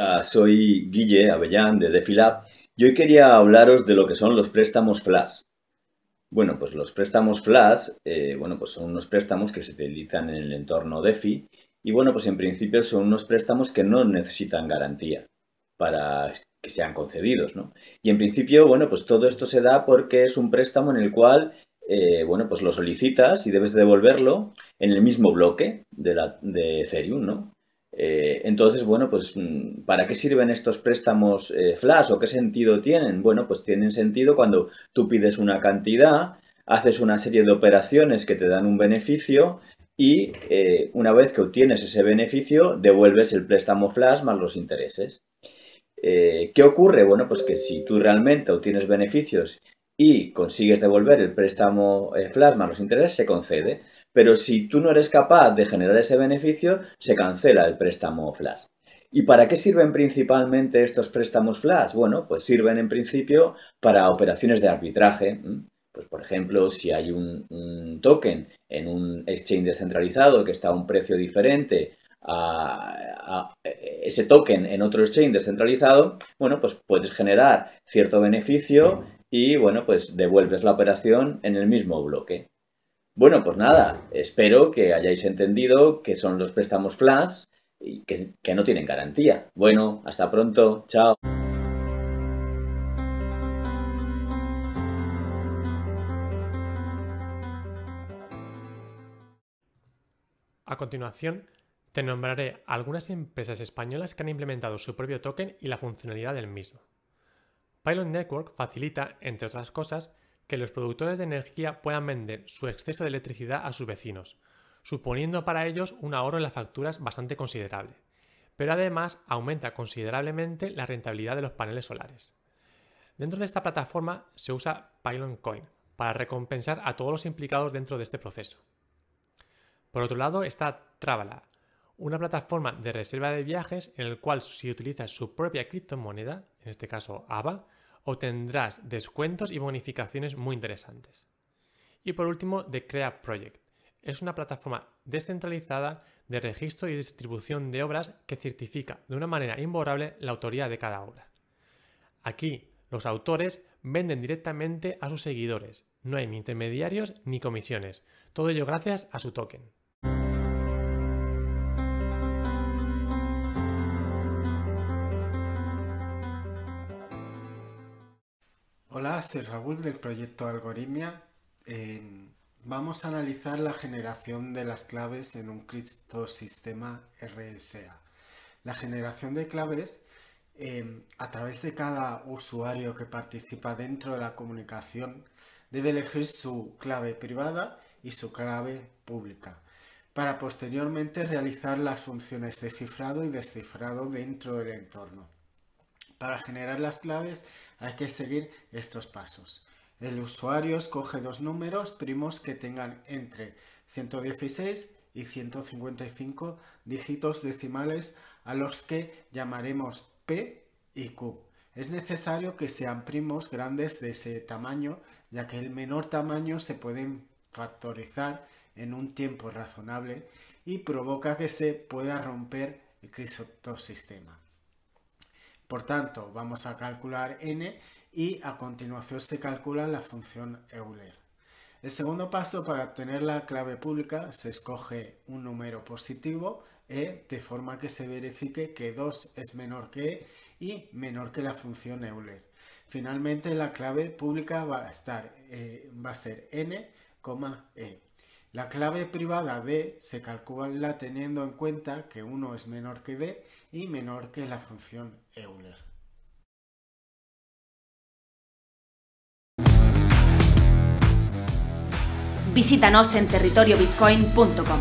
Hola, soy Guille Avellán de DefiLab y hoy quería hablaros de lo que son los préstamos Flash. Bueno, pues los préstamos Flash, eh, bueno, pues son unos préstamos que se utilizan en el entorno DeFi y bueno, pues en principio son unos préstamos que no necesitan garantía para que sean concedidos, ¿no? Y en principio, bueno, pues todo esto se da porque es un préstamo en el cual, eh, bueno, pues lo solicitas y debes devolverlo en el mismo bloque de, de Ethereum, ¿no? Eh, entonces, bueno, pues mm, ¿para qué sirven estos préstamos eh, flash o qué sentido tienen? Bueno, pues tienen sentido cuando tú pides una cantidad, haces una serie de operaciones que te dan un beneficio y eh, una vez que obtienes ese beneficio, devuelves el préstamo flash más los intereses. ¿Qué ocurre? Bueno, pues que si tú realmente obtienes beneficios y consigues devolver el préstamo flash más los intereses, se concede. Pero si tú no eres capaz de generar ese beneficio, se cancela el préstamo flash. ¿Y para qué sirven principalmente estos préstamos flash? Bueno, pues sirven en principio para operaciones de arbitraje. Pues por ejemplo, si hay un, token en un exchange descentralizado que está a un precio diferente a, ese token en otro exchange descentralizado, bueno, pues puedes generar cierto beneficio y bueno, pues devuelves la operación en el mismo bloque. Bueno, pues nada, espero que hayáis entendido que son los préstamos flash y que, no tienen garantía. Bueno, hasta pronto, chao. A continuación, te nombraré algunas empresas españolas que han implementado su propio token y la funcionalidad del mismo. Pylon Network facilita, entre otras cosas, que los productores de energía puedan vender su exceso de electricidad a sus vecinos, suponiendo para ellos un ahorro en las facturas bastante considerable. Pero además aumenta considerablemente la rentabilidad de los paneles solares. Dentro de esta plataforma se usa Pylon Coin para recompensar a todos los implicados dentro de este proceso. Por otro lado está Travala, una plataforma de reserva de viajes en el cual si utilizas su propia criptomoneda, en este caso AVA, obtendrás descuentos y bonificaciones muy interesantes. Y por último, The Crea Project. Es una plataforma descentralizada de registro y distribución de obras que certifica de una manera imborrable la autoría de cada obra. Aquí, los autores venden directamente a sus seguidores. No hay ni intermediarios ni comisiones. Todo ello gracias a su token. Hola, soy Raúl del proyecto Algoritmia. vamos a analizar la generación de las claves en un criptosistema RSA. La generación de claves em, a través de cada usuario que participa dentro de la comunicación debe elegir su clave privada y su clave pública para posteriormente realizar las funciones de cifrado y descifrado dentro del entorno. Para generar las claves hay que seguir estos pasos. El usuario escoge dos números primos que tengan entre 116 y 155 dígitos decimales a los que llamaremos P y Q. Es necesario que sean primos grandes de ese tamaño, ya que el menor tamaño se pueden factorizar en un tiempo razonable y provoca que se pueda romper el criptosistema. Por tanto, vamos a calcular n y a continuación se calcula la función Euler. El segundo paso para obtener la clave pública se escoge un número positivo e de forma que se verifique que 2 es menor que e y menor que la función Euler. Finalmente la clave pública va a, estar, eh, va a ser n, e. La clave privada d se calcula teniendo en cuenta que 1 es menor que d y menor que la función Euler. Visítanos en territoriobitcoin.com.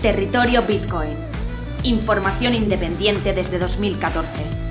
Territorio Bitcoin. Información independiente desde 2014.